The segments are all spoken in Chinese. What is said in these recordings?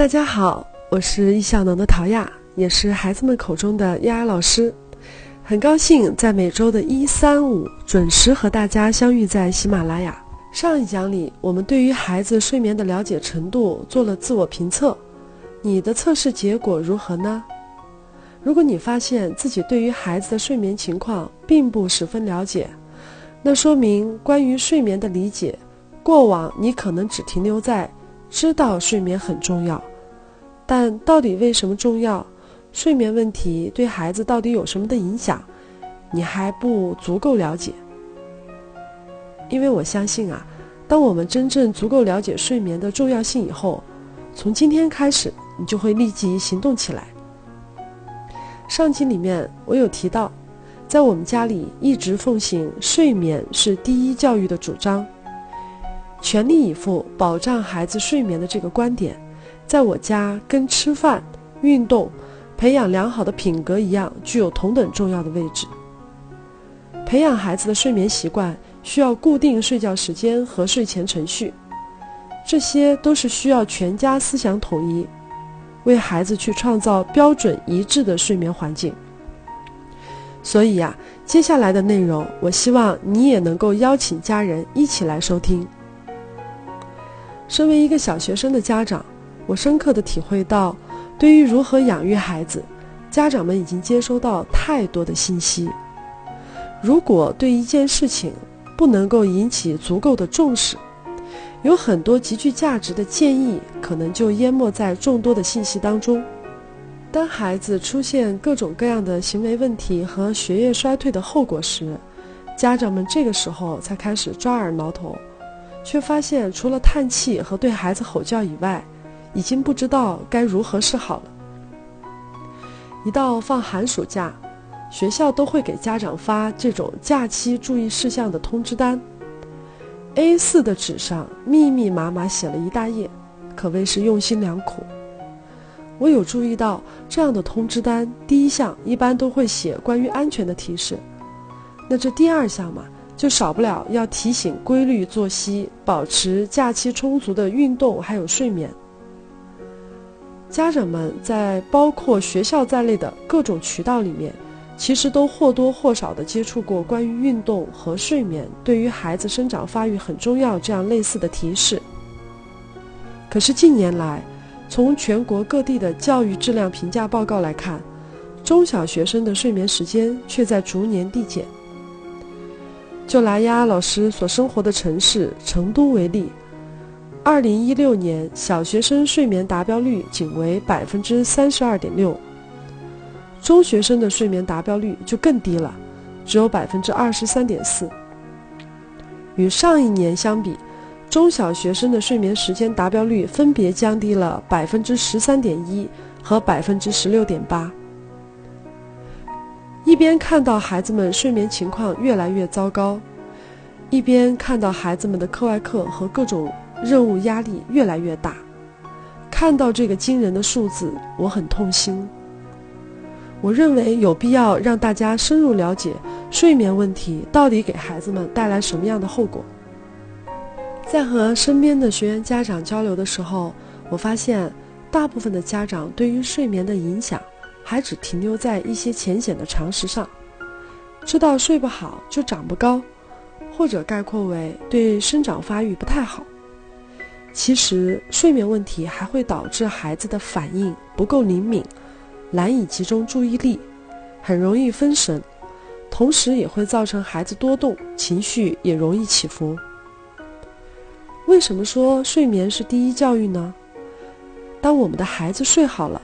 大家好，我是易效能的陶亚，也是孩子们口中的丫丫老师。很高兴在每周的一、三、五准时和大家相遇在喜马拉雅。上一讲里，我们对于孩子睡眠的了解程度做了自我评测，你的测试结果如何呢？如果你发现自己对于孩子的睡眠情况并不十分了解，那说明关于睡眠的理解，过往你可能只停留在知道睡眠很重要。但到底为什么重要？睡眠问题对孩子到底有什么的影响？你还不足够了解。因为我相信啊，当我们真正足够了解睡眠的重要性以后，从今天开始，你就会立即行动起来。上集里面我有提到，在我们家里一直奉行睡眠是第一教育的主张，全力以赴保障孩子睡眠的这个观点。在我家，跟吃饭、运动、培养良好的品格一样，具有同等重要的位置。培养孩子的睡眠习惯，需要固定睡觉时间和睡前程序，这些都是需要全家思想统一，为孩子去创造标准一致的睡眠环境。所以呀，接下来的内容，我希望你也能够邀请家人一起来收听。身为一个小学生的家长。我深刻的体会到，对于如何养育孩子，家长们已经接收到太多的信息。如果对一件事情不能够引起足够的重视，有很多极具价值的建议可能就淹没在众多的信息当中。当孩子出现各种各样的行为问题和学业衰退的后果时，家长们这个时候才开始抓耳挠头，却发现除了叹气和对孩子吼叫以外，已经不知道该如何是好了。一到放寒暑假，学校都会给家长发这种假期注意事项的通知单，A4 的纸上密密麻麻写了一大页，可谓是用心良苦。我有注意到这样的通知单，第一项一般都会写关于安全的提示，那这第二项嘛，就少不了要提醒规律作息，保持假期充足的运动还有睡眠。家长们在包括学校在内的各种渠道里面，其实都或多或少的接触过关于运动和睡眠对于孩子生长发育很重要这样类似的提示。可是近年来，从全国各地的教育质量评价报告来看，中小学生的睡眠时间却在逐年递减。就拿丫丫老师所生活的城市成都为例。二零一六年，小学生睡眠达标率仅为百分之三十二点六，中学生的睡眠达标率就更低了，只有百分之二十三点四。与上一年相比，中小学生的睡眠时间达标率分别降低了百分之十三点一和百分之十六点八。一边看到孩子们睡眠情况越来越糟糕，一边看到孩子们的课外课和各种。任务压力越来越大，看到这个惊人的数字，我很痛心。我认为有必要让大家深入了解睡眠问题到底给孩子们带来什么样的后果。在和身边的学员家长交流的时候，我发现大部分的家长对于睡眠的影响还只停留在一些浅显的常识上，知道睡不好就长不高，或者概括为对生长发育不太好。其实，睡眠问题还会导致孩子的反应不够灵敏，难以集中注意力，很容易分神，同时也会造成孩子多动，情绪也容易起伏。为什么说睡眠是第一教育呢？当我们的孩子睡好了，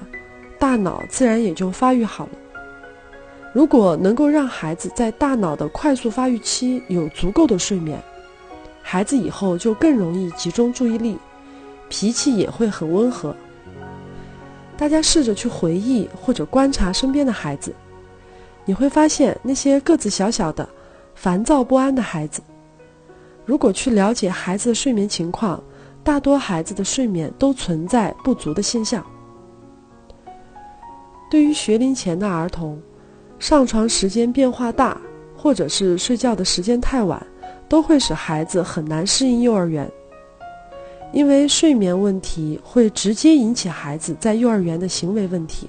大脑自然也就发育好了。如果能够让孩子在大脑的快速发育期有足够的睡眠，孩子以后就更容易集中注意力，脾气也会很温和。大家试着去回忆或者观察身边的孩子，你会发现那些个子小小的、烦躁不安的孩子，如果去了解孩子的睡眠情况，大多孩子的睡眠都存在不足的现象。对于学龄前的儿童，上床时间变化大，或者是睡觉的时间太晚。都会使孩子很难适应幼儿园，因为睡眠问题会直接引起孩子在幼儿园的行为问题。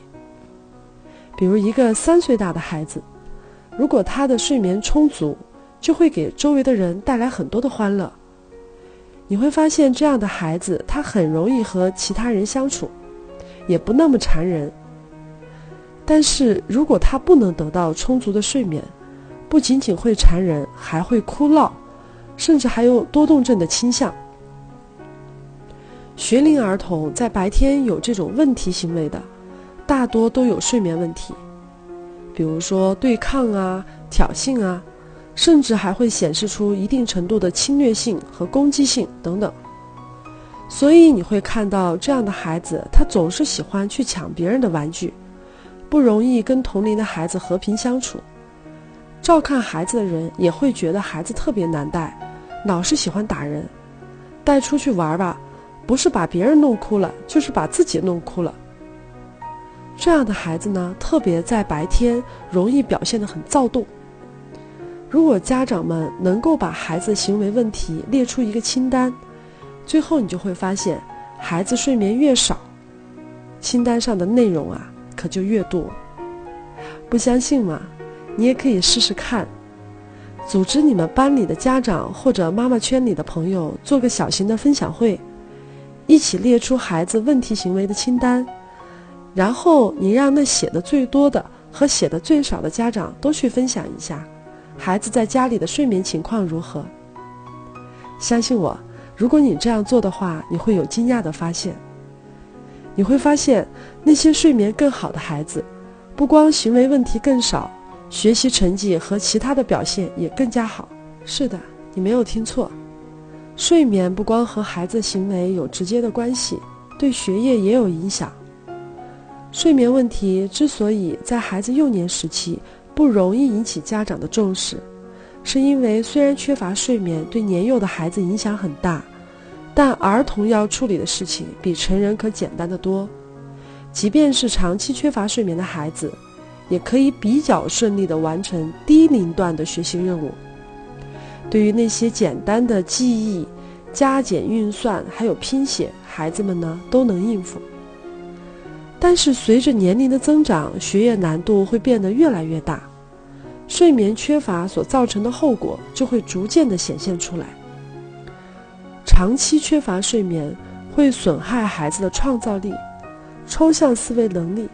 比如一个三岁大的孩子，如果他的睡眠充足，就会给周围的人带来很多的欢乐。你会发现，这样的孩子他很容易和其他人相处，也不那么缠人。但是如果他不能得到充足的睡眠，不仅仅会缠人，还会哭闹，甚至还有多动症的倾向。学龄儿童在白天有这种问题行为的，大多都有睡眠问题，比如说对抗啊、挑衅啊，甚至还会显示出一定程度的侵略性和攻击性等等。所以你会看到这样的孩子，他总是喜欢去抢别人的玩具，不容易跟同龄的孩子和平相处。照看孩子的人也会觉得孩子特别难带，老是喜欢打人。带出去玩吧。不是把别人弄哭了，就是把自己弄哭了。这样的孩子呢，特别在白天容易表现得很躁动。如果家长们能够把孩子行为问题列出一个清单，最后你就会发现，孩子睡眠越少，清单上的内容啊可就越多。不相信吗？你也可以试试看，组织你们班里的家长或者妈妈圈里的朋友做个小型的分享会。一起列出孩子问题行为的清单，然后你让那写的最多的和写的最少的家长都去分享一下，孩子在家里的睡眠情况如何。相信我，如果你这样做的话，你会有惊讶的发现。你会发现那些睡眠更好的孩子，不光行为问题更少，学习成绩和其他的表现也更加好。是的，你没有听错。睡眠不光和孩子行为有直接的关系，对学业也有影响。睡眠问题之所以在孩子幼年时期不容易引起家长的重视，是因为虽然缺乏睡眠对年幼的孩子影响很大，但儿童要处理的事情比成人可简单的多。即便是长期缺乏睡眠的孩子，也可以比较顺利地完成低龄段的学习任务。对于那些简单的记忆、加减运算还有拼写，孩子们呢都能应付。但是随着年龄的增长，学业难度会变得越来越大，睡眠缺乏所造成的后果就会逐渐的显现出来。长期缺乏睡眠会损害孩子的创造力、抽象思维能力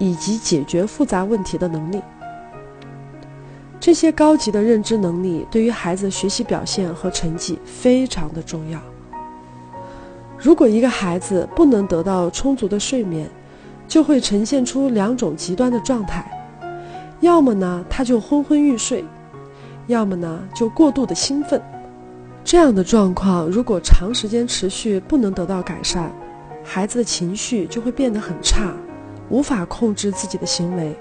以及解决复杂问题的能力。这些高级的认知能力对于孩子学习表现和成绩非常的重要。如果一个孩子不能得到充足的睡眠，就会呈现出两种极端的状态：要么呢他就昏昏欲睡，要么呢就过度的兴奋。这样的状况如果长时间持续，不能得到改善，孩子的情绪就会变得很差，无法控制自己的行为。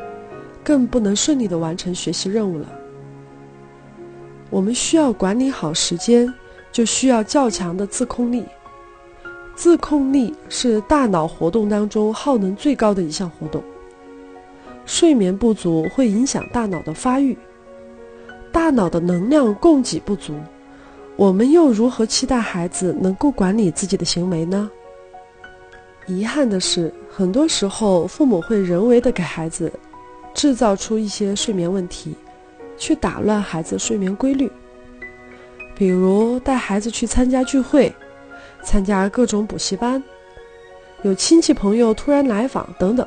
更不能顺利的完成学习任务了。我们需要管理好时间，就需要较强的自控力。自控力是大脑活动当中耗能最高的一项活动。睡眠不足会影响大脑的发育，大脑的能量供给不足，我们又如何期待孩子能够管理自己的行为呢？遗憾的是，很多时候父母会人为的给孩子。制造出一些睡眠问题，去打乱孩子睡眠规律。比如带孩子去参加聚会，参加各种补习班，有亲戚朋友突然来访等等。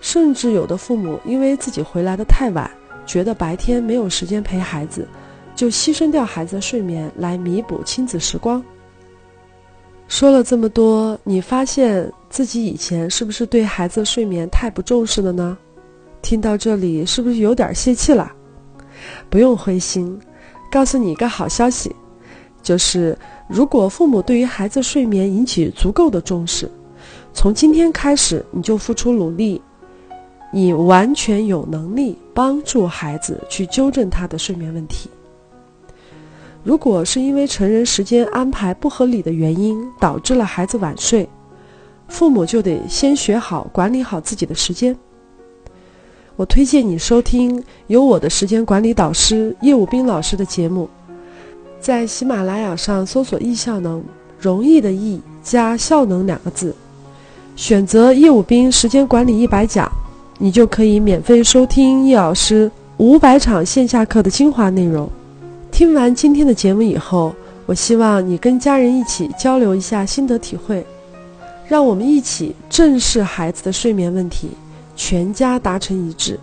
甚至有的父母因为自己回来的太晚，觉得白天没有时间陪孩子，就牺牲掉孩子的睡眠来弥补亲子时光。说了这么多，你发现自己以前是不是对孩子睡眠太不重视了呢？听到这里，是不是有点泄气了？不用灰心，告诉你一个好消息，就是如果父母对于孩子睡眠引起足够的重视，从今天开始你就付出努力，你完全有能力帮助孩子去纠正他的睡眠问题。如果是因为成人时间安排不合理的原因导致了孩子晚睡，父母就得先学好管理好自己的时间。我推荐你收听由我的时间管理导师叶武斌老师的节目，在喜马拉雅上搜索“易效能”，容易的易加效能两个字，选择叶武兵时间管理一百讲，你就可以免费收听叶老师五百场线下课的精华内容。听完今天的节目以后，我希望你跟家人一起交流一下心得体会，让我们一起正视孩子的睡眠问题，全家达成一致，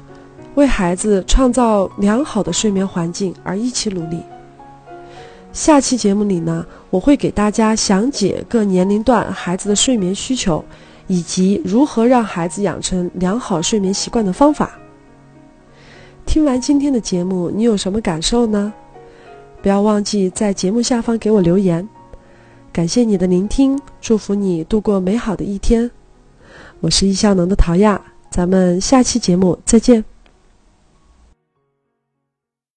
为孩子创造良好的睡眠环境而一起努力。下期节目里呢，我会给大家详解各年龄段孩子的睡眠需求，以及如何让孩子养成良好睡眠习惯的方法。听完今天的节目，你有什么感受呢？不要忘记在节目下方给我留言。感谢你的聆听，祝福你度过美好的一天。我是易效能的陶亚，咱们下期节目再见。